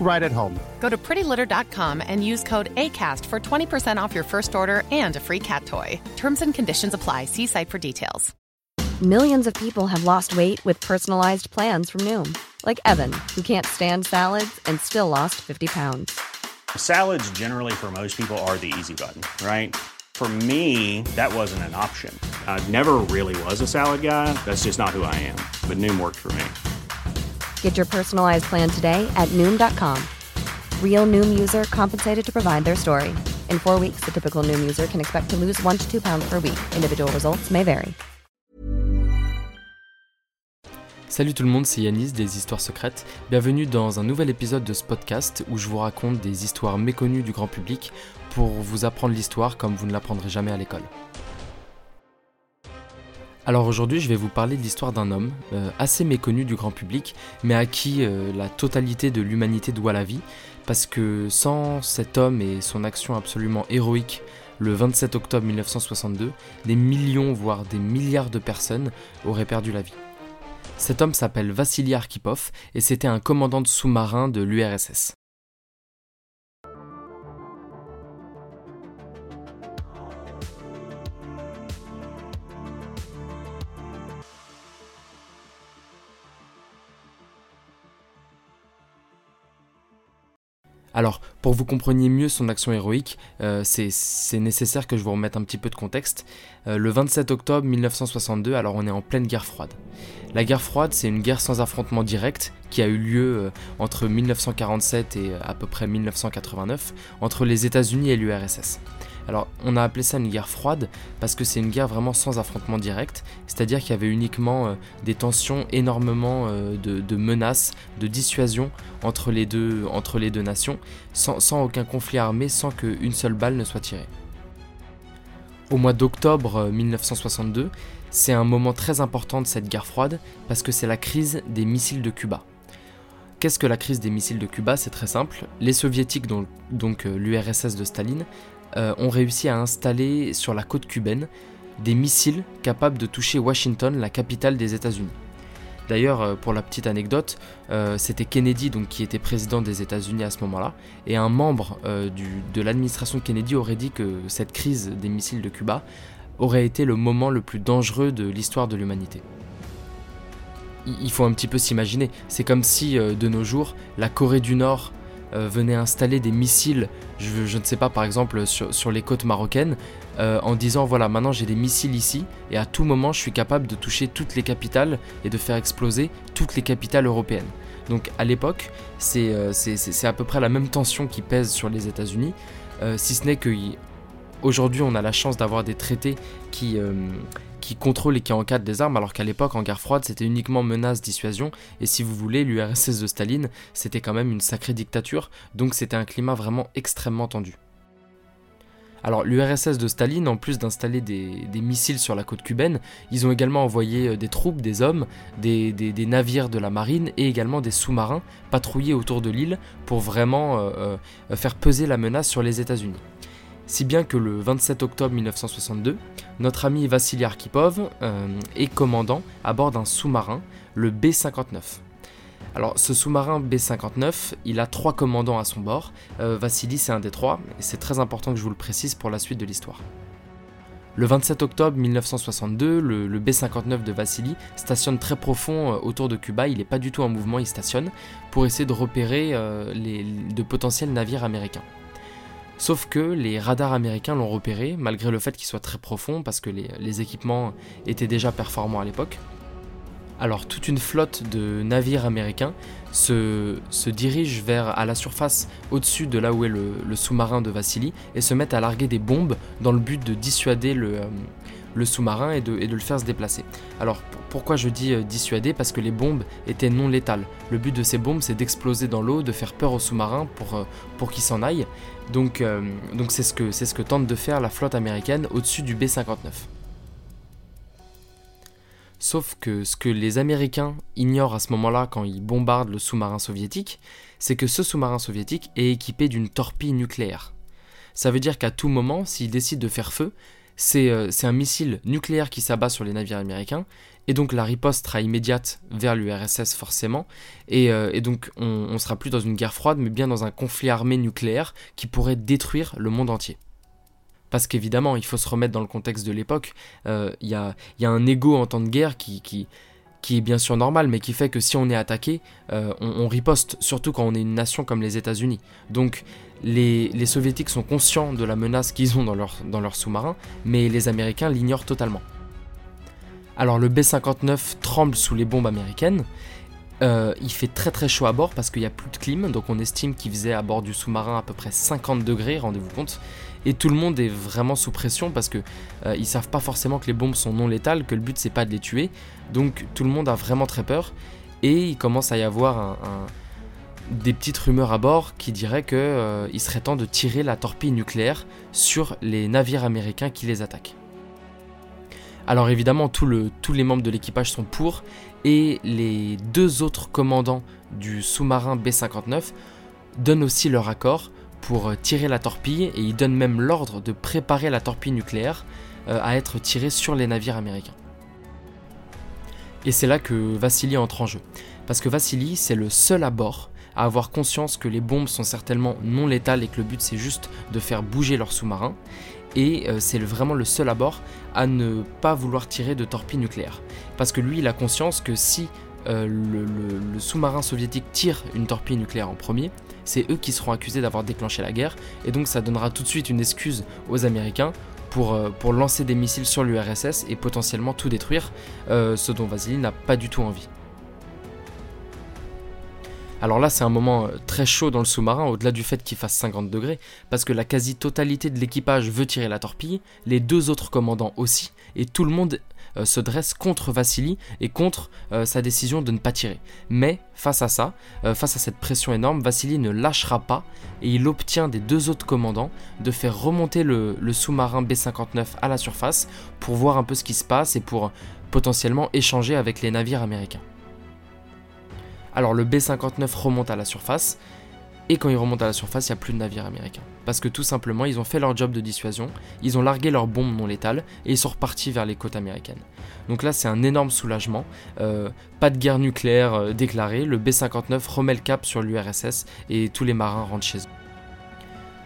right at home. Go to prettylitter.com and use code ACAST for 20% off your first order and a free cat toy. Terms and conditions apply. See site for details. Millions of people have lost weight with personalized plans from Noom, like Evan, who can't stand salads and still lost 50 pounds. Salads, generally, for most people, are the easy button, right? For me, that wasn't an option. I never really was a salad guy. That's just not who I am. But Noom worked for me. Get your personalized plan today at Noom.com. Real Noom user compensated to provide their story. In four weeks, the typical Noom user can expect to lose one to two pounds per week. Individual results may vary. Salut tout le monde, c'est Yanis des Histoires Secrètes. Bienvenue dans un nouvel épisode de ce podcast où je vous raconte des histoires méconnues du grand public pour vous apprendre l'histoire comme vous ne l'apprendrez jamais à l'école. Alors aujourd'hui, je vais vous parler de l'histoire d'un homme euh, assez méconnu du grand public, mais à qui euh, la totalité de l'humanité doit la vie, parce que sans cet homme et son action absolument héroïque le 27 octobre 1962, des millions, voire des milliards de personnes auraient perdu la vie. Cet homme s'appelle Vassili Arkhipov et c'était un commandant de sous-marin de l'URSS. Alors, pour que vous compreniez mieux son action héroïque, euh, c'est nécessaire que je vous remette un petit peu de contexte. Euh, le 27 octobre 1962, alors on est en pleine guerre froide. La guerre froide, c'est une guerre sans affrontement direct qui a eu lieu euh, entre 1947 et à peu près 1989 entre les États-Unis et l'URSS. Alors, on a appelé ça une guerre froide parce que c'est une guerre vraiment sans affrontement direct, c'est-à-dire qu'il y avait uniquement euh, des tensions, énormément euh, de, menaces, de dissuasion entre les deux, nations, sans, aucun conflit armé, sans qu'une seule balle ne soit tirée. Au mois d'octobre 1962, euh, c'est un moment très important de cette guerre froide parce que c'est la crise des missiles de Cuba. Qu'est-ce que la crise des missiles de Cuba? C'est très simple. Les soviétiques, donc l'URSS de Staline, euh, ont réussi à installer sur la côte cubaine des missiles capables de toucher Washington, la capitale des États-Unis. D'ailleurs, euh, pour la petite anecdote, euh, c'était Kennedy donc, qui était président des États-Unis à ce moment-là, et un membre de l'administration Kennedy aurait dit que cette crise des missiles de Cuba aurait été le moment le plus dangereux de l'histoire de l'humanité. Il faut un petit peu s'imaginer, c'est comme si de nos jours, la Corée du Nord euh, venait installer des missiles, je, ne sais pas, par exemple sur, les côtes marocaines, euh, en disant voilà, maintenant j'ai des missiles ici, et à tout moment je suis capable de toucher toutes les capitales et de faire exploser toutes les capitales européennes. Donc à l'époque, c'est euh, à peu près la même tension qui pèse sur les États-Unis, si ce n'est que aujourd'hui on a la chance d'avoir des traités qui, qui contrôle et qui encadre des armes, alors qu'à l'époque, en guerre froide, c'était uniquement menace, dissuasion, et si vous voulez, l'URSS de Staline, c'était quand même une sacrée dictature, donc c'était un climat vraiment extrêmement tendu. Alors l'URSS de Staline, en plus d'installer des, missiles sur la côte cubaine, ils ont également envoyé euh, des troupes, des hommes, des, navires de la marine et également des sous-marins patrouiller autour de l'île pour vraiment euh, euh, faire peser la menace sur les États-Unis si bien que le 27 octobre 1962, notre ami Vassili Arkhipov euh, est commandant à bord d'un sous-marin, le B-59. Alors ce sous-marin B-59, il a trois commandants à son bord, euh, Vassili c'est un des trois, et c'est très important que je vous le précise pour la suite de l'histoire. Le 27 octobre 1962, le, B-59 de Vassili stationne très profond euh, autour de Cuba, il n'est pas du tout en mouvement, il stationne pour essayer de repérer les, de potentiels navires américains. Sauf que les radars américains l'ont repéré, malgré le fait qu'il soit très profond, parce que les, équipements étaient déjà performants à l'époque. Alors toute une flotte de navires américains se, dirige vers à la surface au-dessus de là où est le, sous-marin de Vassili et se mettent à larguer des bombes dans le but de dissuader le, euh, le sous-marin et de, le faire se déplacer. Alors pourquoi je dis euh, dissuader? Parce que les bombes étaient non létales. Le but de ces bombes c'est d'exploser dans l'eau, de faire peur au sous-marin pour, euh, pour qu'il s'en aille. Donc euh, donc c'est ce, que, ce que tente de faire la flotte américaine au-dessus du B-59. Sauf que ce que les Américains ignorent à ce moment-là quand ils bombardent le sous-marin soviétique, c'est que ce sous-marin soviétique est équipé d'une torpille nucléaire. Ça veut dire qu'à tout moment, s'ils décident de faire feu, euh, c'est un missile nucléaire qui s'abat sur les navires américains, et donc la riposte sera immédiate vers l'URSS forcément, et, euh, donc on, ne sera plus dans une guerre froide, mais bien dans un conflit armé nucléaire qui pourrait détruire le monde entier. Parce qu'évidemment, il faut se remettre dans le contexte de l'époque, euh, il y, a, un ego en temps de guerre qui, qui est bien sûr normal, mais qui fait que si on est attaqué, on, on, riposte, surtout quand on est une nation comme les États-Unis. Donc les, soviétiques sont conscients de la menace qu'ils ont dans leur, dans leur sous-marin, mais les Américains l'ignorent totalement. Alors le B-59 tremble sous les bombes américaines, euh, il fait très très chaud à bord parce qu'il n'y a plus de clim, donc on estime qu'il faisait à bord du sous-marin à peu près 50 degrés, rendez-vous compte. Et tout le monde est vraiment sous pression parce que euh, ils savent pas forcément que les bombes sont non létales, que le but c'est pas de les tuer. Donc tout le monde a vraiment très peur et il commence à y avoir des petites rumeurs à bord qui diraient qu'il euh, serait temps de tirer la torpille nucléaire sur les navires américains qui les attaquent. Alors évidemment, tous les membres de l'équipage sont pour, et les deux autres commandants du sous-marin B-59 donnent aussi leur accord pour euh, tirer la torpille, et ils donnent même l'ordre de préparer la torpille nucléaire euh, à être tirée sur les navires américains. Et c'est là que Vassili entre en jeu. Parce que Vassili, c'est le seul à bord à avoir conscience que les bombes sont certainement non létales et que le but c'est juste de faire bouger leur sous-marin. Et euh, c'est vraiment le seul à bord à ne pas vouloir tirer de torpilles nucléaires. Parce que lui, il a conscience que si euh, le, sous-marin soviétique tire une torpille nucléaire en premier, c'est eux qui seront accusés d'avoir déclenché la guerre. Et donc ça donnera tout de suite une excuse aux Américains pour, euh, lancer des missiles sur l'URSS et potentiellement tout détruire, ce dont Vasily n'a pas du tout envie. Alors là, c'est un moment euh, très chaud dans le sous-marin, au-delà du fait qu'il fasse 50 degrés, parce que la quasi-totalité de l'équipage veut tirer la torpille, les deux autres commandants aussi, et tout le monde euh, se dresse contre Vassili et contre euh, sa décision de ne pas tirer. Mais face à ça, face à cette pression énorme, Vassili ne lâchera pas et il obtient des deux autres commandants de faire remonter le sous-marin B-59 à la surface pour voir un peu ce qui se passe et pour potentiellement échanger avec les navires américains. Alors le B-59 remonte à la surface, et quand il remonte à la surface, il n'y a plus de navires américains. Parce que tout simplement, ils ont fait leur job de dissuasion, ils ont largué leurs bombes non létales, et ils sont repartis vers les côtes américaines. Donc là, c'est un énorme soulagement. Euh, pas de guerre nucléaire euh, déclarée, le B-59 remet le cap sur l'URSS, et tous les marins rentrent chez eux.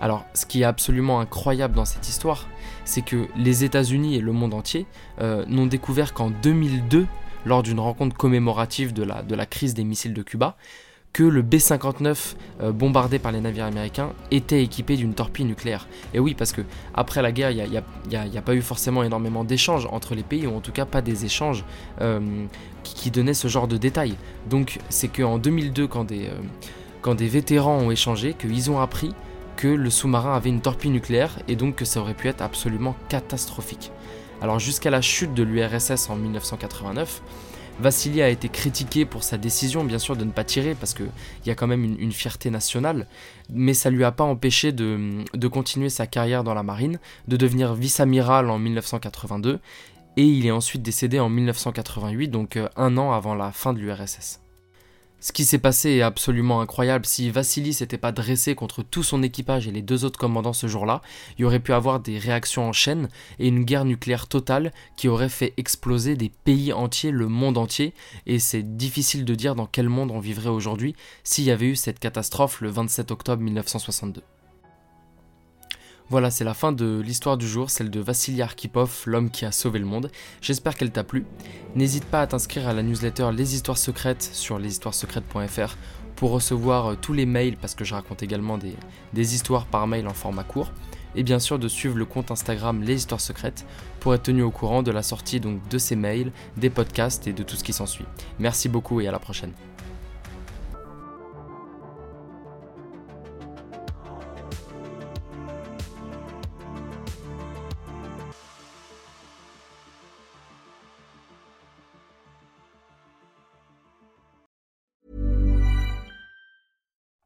Alors, ce qui est absolument incroyable dans cette histoire, c'est que les États-Unis et le monde entier euh, n'ont découvert qu'en 2002 lors d'une rencontre commémorative de la crise des missiles de Cuba, que le B-59 euh, bombardé par les navires américains était équipé d'une torpille nucléaire. Et oui, parce que après la guerre, il n'y a, pas eu forcément énormément d'échanges entre les pays, ou en tout cas pas des échanges euh, qui, donnaient ce genre de détails. Donc c'est qu'en 2002, quand des, euh, quand des vétérans ont échangé, qu'ils ont appris que le sous-marin avait une torpille nucléaire, et donc que ça aurait pu être absolument catastrophique. Alors jusqu'à la chute de l'URSS en 1989, Vassili a été critiqué pour sa décision, bien sûr, de ne pas tirer, parce qu'il y a quand même une, fierté nationale, mais ça lui a pas empêché de, de, continuer sa carrière dans la marine, de devenir vice-amiral en 1982, et il est ensuite décédé en 1988, donc euh, un an avant la fin de l'URSS. Ce qui s'est passé est absolument incroyable. Si Vassili s'était pas dressé contre tout son équipage et les deux autres commandants ce jour-là, il aurait pu avoir des réactions en chaîne et une guerre nucléaire totale qui aurait fait exploser des pays entiers, le monde entier. Et c'est difficile de dire dans quel monde on vivrait aujourd'hui s'il y avait eu cette catastrophe le 27 octobre 1962. Voilà, c'est la fin de l'histoire du jour, celle de Vassili Arkhipov, l'homme qui a sauvé le monde. J'espère qu'elle t'a plu. N'hésite pas à t'inscrire à la newsletter Les Histoires Secrètes sur leshistoiressecrètes.fr pour recevoir euh, tous les mails, parce que je raconte également des, des histoires par mail en format court, et bien sûr de suivre le compte Instagram Les Histoires Secrètes pour être tenu au courant de la sortie donc de ces mails, des podcasts et de tout ce qui s'ensuit. Merci beaucoup et à la prochaine.